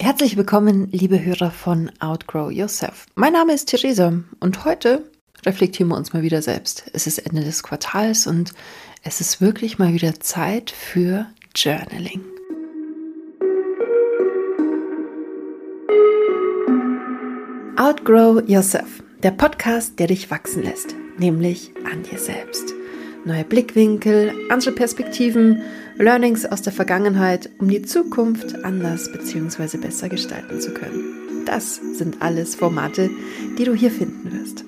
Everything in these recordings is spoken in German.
Herzlich willkommen, liebe Hörer von Outgrow Yourself. Mein Name ist Theresa und heute reflektieren wir uns mal wieder selbst. Es ist Ende des Quartals und es ist wirklich mal wieder Zeit für Journaling. Outgrow Yourself, der Podcast, der dich wachsen lässt, nämlich an dir selbst neue Blickwinkel, andere Perspektiven, Learnings aus der Vergangenheit, um die Zukunft anders bzw. besser gestalten zu können. Das sind alles Formate, die du hier finden wirst.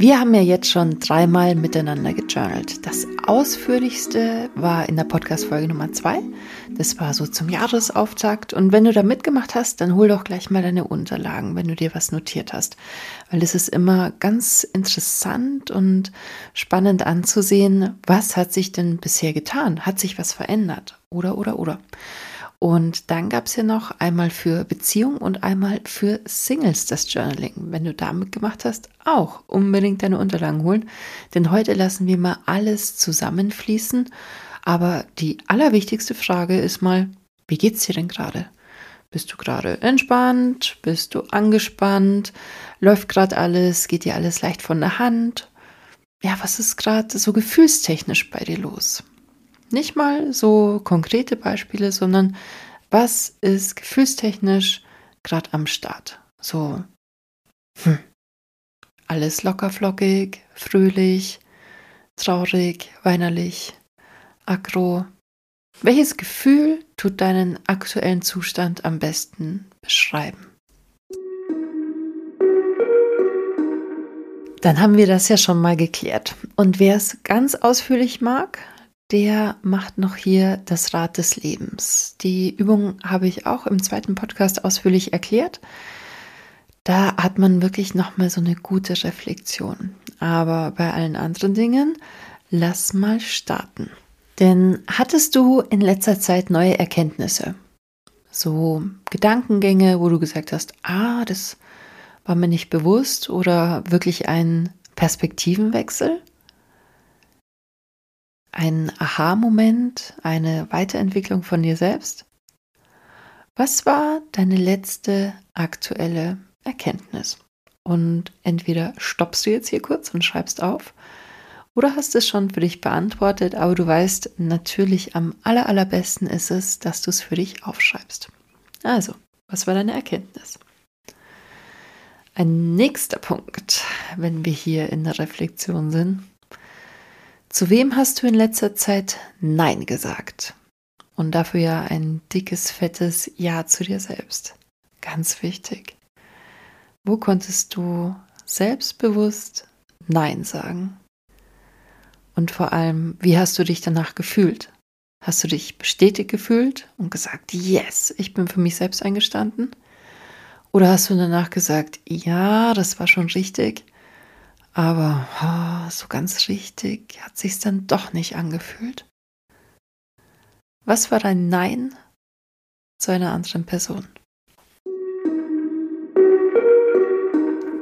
Wir haben ja jetzt schon dreimal miteinander gejournalt. Das ausführlichste war in der Podcast-Folge Nummer zwei. Das war so zum Jahresauftakt. Und wenn du da mitgemacht hast, dann hol doch gleich mal deine Unterlagen, wenn du dir was notiert hast. Weil es ist immer ganz interessant und spannend anzusehen, was hat sich denn bisher getan? Hat sich was verändert? Oder, oder, oder. Und dann gab es ja noch einmal für Beziehung und einmal für Singles das Journaling. Wenn du damit gemacht hast, auch unbedingt deine Unterlagen holen. Denn heute lassen wir mal alles zusammenfließen. Aber die allerwichtigste Frage ist mal, wie geht's dir denn gerade? Bist du gerade entspannt? Bist du angespannt? Läuft gerade alles? Geht dir alles leicht von der Hand? Ja, was ist gerade so gefühlstechnisch bei dir los? Nicht mal so konkrete Beispiele, sondern was ist gefühlstechnisch gerade am Start? So, hm, alles lockerflockig, fröhlich, traurig, weinerlich, aggro. Welches Gefühl tut deinen aktuellen Zustand am besten beschreiben? Dann haben wir das ja schon mal geklärt. Und wer es ganz ausführlich mag, der macht noch hier das Rad des Lebens. Die Übung habe ich auch im zweiten Podcast ausführlich erklärt. Da hat man wirklich nochmal so eine gute Reflexion. Aber bei allen anderen Dingen, lass mal starten. Denn hattest du in letzter Zeit neue Erkenntnisse? So Gedankengänge, wo du gesagt hast, ah, das war mir nicht bewusst oder wirklich ein Perspektivenwechsel? Ein Aha-Moment, eine Weiterentwicklung von dir selbst? Was war deine letzte aktuelle Erkenntnis? Und entweder stoppst du jetzt hier kurz und schreibst auf, oder hast es schon für dich beantwortet, aber du weißt, natürlich am aller, allerbesten ist es, dass du es für dich aufschreibst. Also, was war deine Erkenntnis? Ein nächster Punkt, wenn wir hier in der Reflexion sind, zu wem hast du in letzter Zeit Nein gesagt? Und dafür ja ein dickes, fettes Ja zu dir selbst. Ganz wichtig. Wo konntest du selbstbewusst Nein sagen? Und vor allem, wie hast du dich danach gefühlt? Hast du dich bestätigt gefühlt und gesagt, yes, ich bin für mich selbst eingestanden? Oder hast du danach gesagt, ja, das war schon richtig, aber oh, so ganz richtig hat sich's dann doch nicht angefühlt. Was war dein Nein zu einer anderen Person?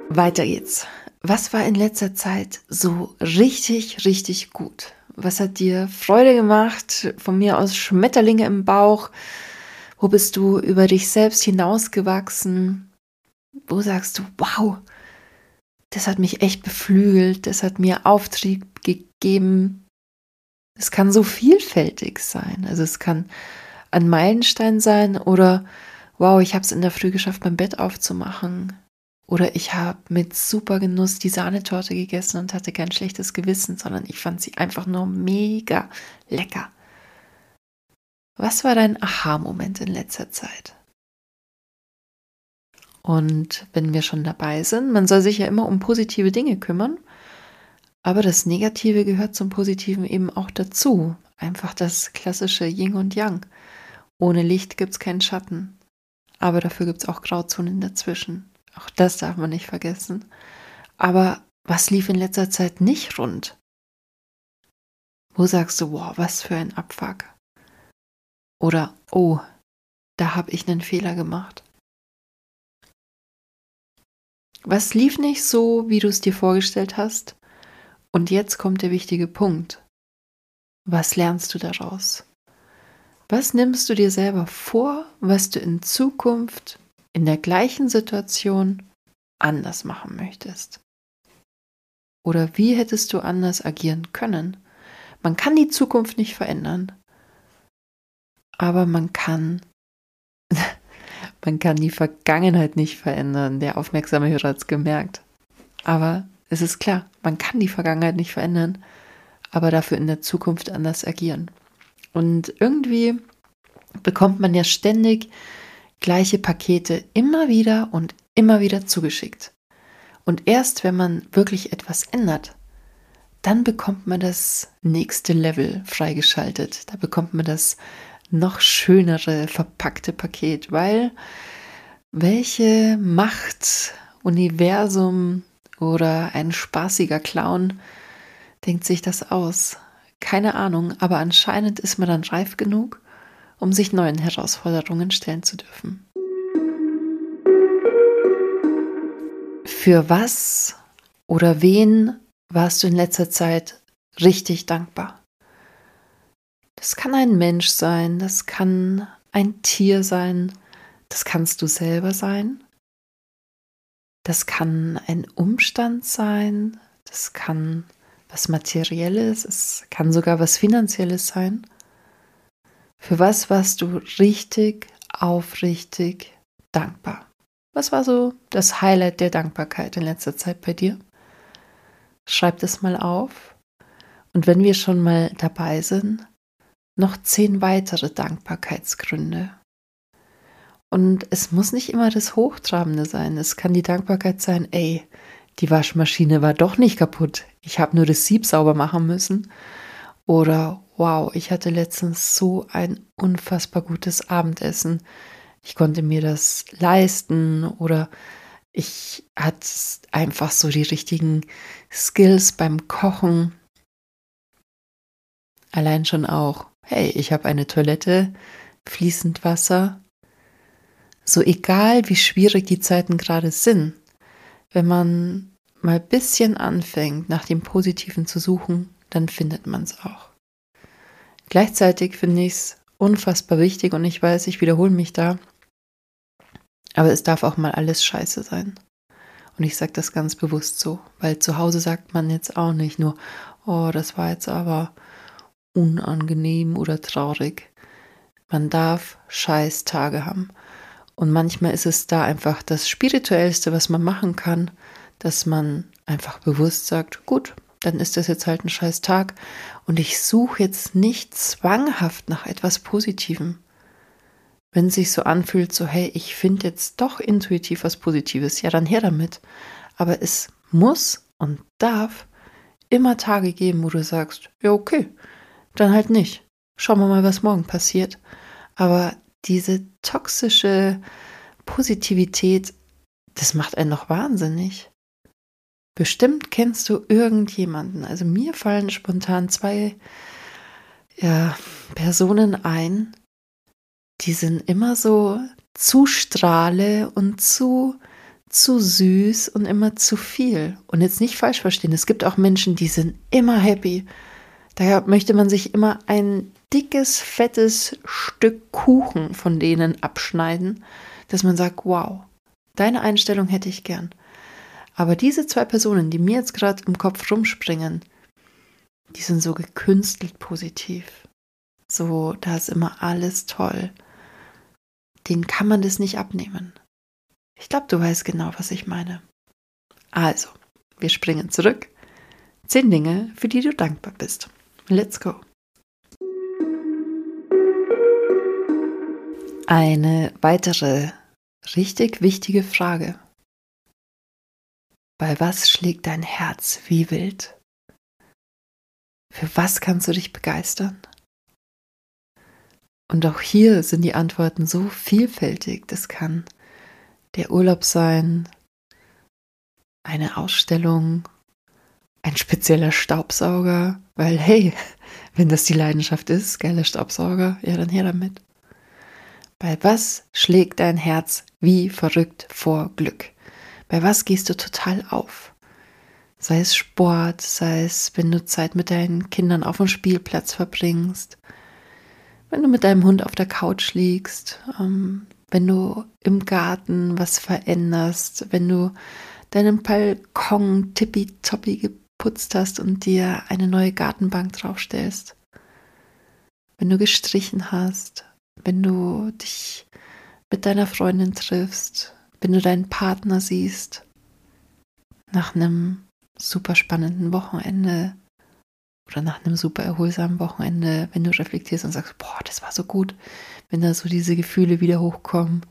Weiter geht's. Was war in letzter Zeit so richtig, richtig gut? Was hat dir Freude gemacht? Von mir aus Schmetterlinge im Bauch? Wo bist du über dich selbst hinausgewachsen? Wo sagst du, wow, das hat mich echt beflügelt, das hat mir Auftrieb gegeben. Es kann so vielfältig sein. Also es kann ein Meilenstein sein oder wow, ich habe es in der Früh geschafft, mein Bett aufzumachen. Oder ich habe mit super Genuss die Sahnetorte gegessen und hatte kein schlechtes Gewissen, sondern ich fand sie einfach nur mega lecker. Was war dein Aha-Moment in letzter Zeit? Und wenn wir schon dabei sind, man soll sich ja immer um positive Dinge kümmern, aber das Negative gehört zum Positiven eben auch dazu. Einfach das klassische Yin und Yang. Ohne Licht gibt es keinen Schatten. Aber dafür gibt es auch Grauzonen dazwischen. Auch das darf man nicht vergessen. Aber was lief in letzter Zeit nicht rund? Wo sagst du, wow, was für ein Abfuck? Oder, oh, da habe ich einen Fehler gemacht. Was lief nicht so, wie du es dir vorgestellt hast? Und jetzt kommt der wichtige Punkt. Was lernst du daraus? Was nimmst du dir selber vor, was du in Zukunft in der gleichen Situation anders machen möchtest? Oder wie hättest du anders agieren können? Man kann die Zukunft nicht verändern, aber man kann man kann die Vergangenheit nicht verändern. Der aufmerksame Hörer hat es gemerkt. Aber es ist klar, man kann die Vergangenheit nicht verändern, aber dafür in der Zukunft anders agieren. Und irgendwie bekommt man ja ständig gleiche Pakete immer wieder und immer wieder zugeschickt. Und erst wenn man wirklich etwas ändert, dann bekommt man das nächste Level freigeschaltet. Da bekommt man das noch schönere verpackte Paket, weil welche Macht, Universum oder ein spaßiger Clown denkt sich das aus? Keine Ahnung, aber anscheinend ist man dann reif genug, um sich neuen Herausforderungen stellen zu dürfen. Für was oder wen warst du in letzter Zeit richtig dankbar? Das kann ein Mensch sein, das kann ein Tier sein, das kannst du selber sein, das kann ein Umstand sein, das kann was Materielles, es kann sogar was Finanzielles sein. Für was warst du richtig, aufrichtig dankbar? Was war so das Highlight der Dankbarkeit in letzter Zeit bei dir? Schreib das mal auf. Und wenn wir schon mal dabei sind, noch zehn weitere Dankbarkeitsgründe. Und es muss nicht immer das Hochtrabende sein. Es kann die Dankbarkeit sein, ey, die Waschmaschine war doch nicht kaputt. Ich habe nur das Sieb sauber machen müssen. Oder wow, ich hatte letztens so ein unfassbar gutes Abendessen. Ich konnte mir das leisten oder ich hatte einfach so die richtigen Skills beim Kochen. Allein schon auch, hey, ich habe eine Toilette, fließend Wasser. So egal, wie schwierig die Zeiten gerade sind, wenn man mal ein bisschen anfängt, nach dem Positiven zu suchen, dann findet man es auch. Gleichzeitig finde ich es unfassbar wichtig und ich weiß, ich wiederhole mich da, aber es darf auch mal alles scheiße sein. Und ich sage das ganz bewusst so, weil zu Hause sagt man jetzt auch nicht nur, oh, das war jetzt aber unangenehm oder traurig. Man darf scheiß Tage haben. Und manchmal ist es da einfach das Spirituellste, was man machen kann, dass man einfach bewusst sagt, gut, dann ist das jetzt halt ein scheiß Tag und ich suche jetzt nicht zwanghaft nach etwas Positivem. Wenn es sich so anfühlt, so hey, ich finde jetzt doch intuitiv was Positives, ja dann her damit. Aber es muss und darf immer Tage geben, wo du sagst, ja okay, dann halt nicht. Schauen wir mal, was morgen passiert. Aber diese toxische Positivität, das macht einen noch wahnsinnig. Bestimmt kennst du irgendjemanden. Also mir fallen spontan zwei ja, Personen ein, die sind immer so zu strahle und zu zu süß und immer zu viel. Und jetzt nicht falsch verstehen, es gibt auch Menschen, die sind immer happy. Daher möchte man sich immer ein dickes, fettes Stück Kuchen von denen abschneiden, dass man sagt, wow, deine Einstellung hätte ich gern. Aber diese zwei Personen, die mir jetzt gerade im Kopf rumspringen, die sind so gekünstelt positiv. So, da ist immer alles toll. Den kann man das nicht abnehmen. Ich glaube, du weißt genau, was ich meine. Also, wir springen zurück. Zehn Dinge, für die du dankbar bist. Let's go. Eine weitere richtig wichtige Frage. Bei was schlägt dein Herz wie wild? Für was kannst du dich begeistern? Und auch hier sind die Antworten so vielfältig. Das kann der Urlaub sein, eine Ausstellung, ein spezieller Staubsauger, weil hey, wenn das die Leidenschaft ist, geiler Staubsauger, ja dann her damit. Bei was schlägt dein Herz wie verrückt vor Glück? Bei was gehst du total auf? Sei es Sport, sei es, wenn du Zeit mit deinen Kindern auf dem Spielplatz verbringst. wenn du mit deinem Hund auf der Couch liegst, ähm, wenn du im Garten was veränderst, wenn du deinen Balkon tippitoppi geputzt hast und dir eine neue Gartenbank draufstellst, wenn du gestrichen hast, wenn du dich mit deiner Freundin triffst, wenn du deinen Partner siehst, nach einem super spannenden Wochenende oder nach einem super erholsamen Wochenende, wenn du reflektierst und sagst, boah, das war so gut, wenn da so diese Gefühle wieder hochkommen,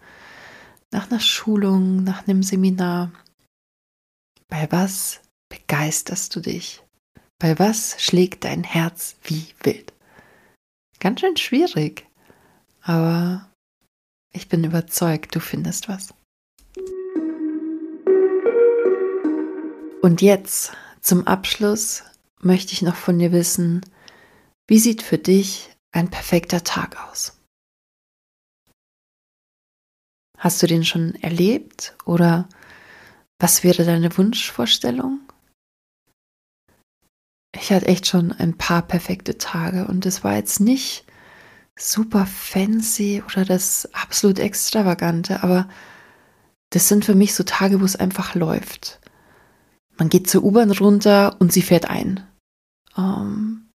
nach einer Schulung, nach einem Seminar, bei was begeisterst du dich? Bei was schlägt dein Herz wie wild? Ganz schön schwierig, aber ich bin überzeugt, du findest was. Und jetzt zum Abschluss möchte ich noch von dir wissen, wie sieht für dich ein perfekter Tag aus? Hast du den schon erlebt oder was wäre deine Wunschvorstellung? Ich hatte echt schon ein paar perfekte Tage und es war jetzt nicht super fancy oder das absolut extravagante, aber das sind für mich so Tage, wo es einfach läuft. Man geht zur U-Bahn runter und sie fährt ein. Ähm,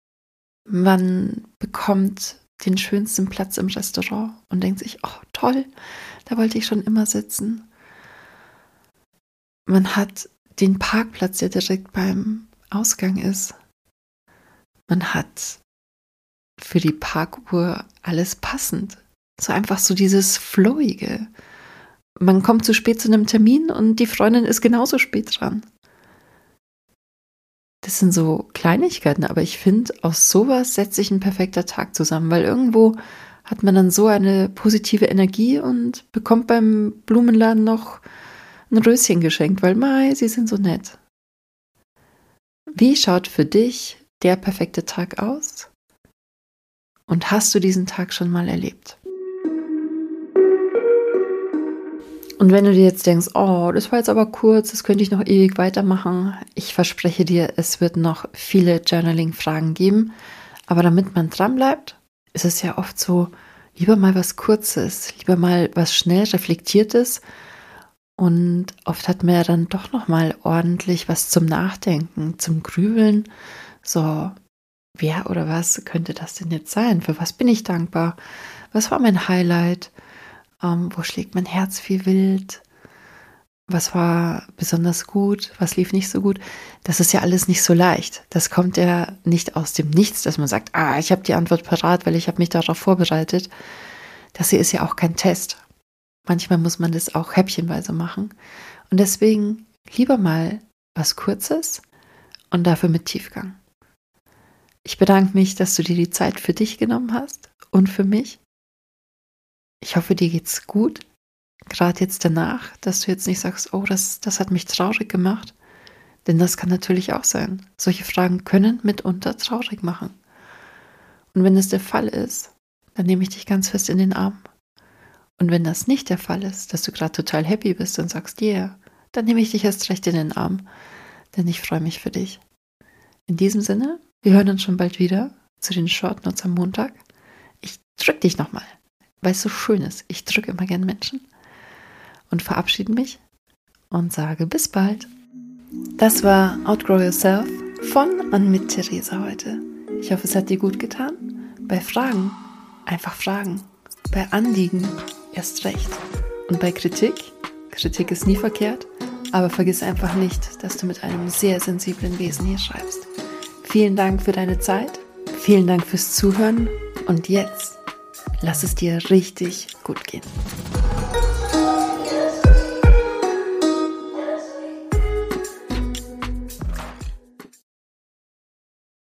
man bekommt den schönsten Platz im Restaurant und denkt sich, oh toll, da wollte ich schon immer sitzen. Man hat den Parkplatz, der direkt beim Ausgang ist. Man hat für die Parkuhr alles passend. So einfach so dieses Flowige. Man kommt zu spät zu einem Termin und die Freundin ist genauso spät dran. Das sind so Kleinigkeiten, aber ich finde, aus sowas setzt sich ein perfekter Tag zusammen, weil irgendwo hat man dann so eine positive Energie und bekommt beim Blumenladen noch ein Röschen geschenkt, weil Mai, sie sind so nett. Wie schaut für dich der perfekte Tag aus? Und hast du diesen Tag schon mal erlebt? Und wenn du dir jetzt denkst, oh, das war jetzt aber kurz, das könnte ich noch ewig weitermachen, ich verspreche dir, es wird noch viele Journaling-Fragen geben. Aber damit man dran bleibt, ist es ja oft so, lieber mal was Kurzes, lieber mal was schnell Reflektiertes. Und oft hat man ja dann doch noch mal ordentlich was zum Nachdenken, zum Grübeln. So, wer oder was könnte das denn jetzt sein? Für was bin ich dankbar? Was war mein Highlight? Ähm, wo schlägt mein Herz wie wild? Was war besonders gut? Was lief nicht so gut? Das ist ja alles nicht so leicht. Das kommt ja nicht aus dem Nichts, dass man sagt, ah, ich habe die Antwort parat, weil ich habe mich darauf vorbereitet. Das hier ist ja auch kein Test. Manchmal muss man das auch häppchenweise machen. Und deswegen lieber mal was Kurzes und dafür mit Tiefgang. Ich bedanke mich, dass du dir die Zeit für dich genommen hast und für mich. Ich hoffe, dir geht's gut. Gerade jetzt danach, dass du jetzt nicht sagst, oh, das, das hat mich traurig gemacht. Denn das kann natürlich auch sein. Solche Fragen können mitunter traurig machen. Und wenn es der Fall ist, dann nehme ich dich ganz fest in den Arm. Und wenn das nicht der Fall ist, dass du gerade total happy bist und sagst, yeah, dann nehme ich dich erst recht in den Arm. Denn ich freue mich für dich. In diesem Sinne, wir hören uns schon bald wieder zu den Short Notes am Montag. Ich drück dich nochmal weil es so schön ist. Ich drücke immer gern Menschen und verabschiede mich und sage bis bald. Das war Outgrow Yourself von und mit Theresa heute. Ich hoffe, es hat dir gut getan. Bei Fragen einfach fragen. Bei Anliegen erst recht. Und bei Kritik, Kritik ist nie verkehrt, aber vergiss einfach nicht, dass du mit einem sehr sensiblen Wesen hier schreibst. Vielen Dank für deine Zeit, vielen Dank fürs Zuhören und jetzt Lass es dir richtig gut gehen.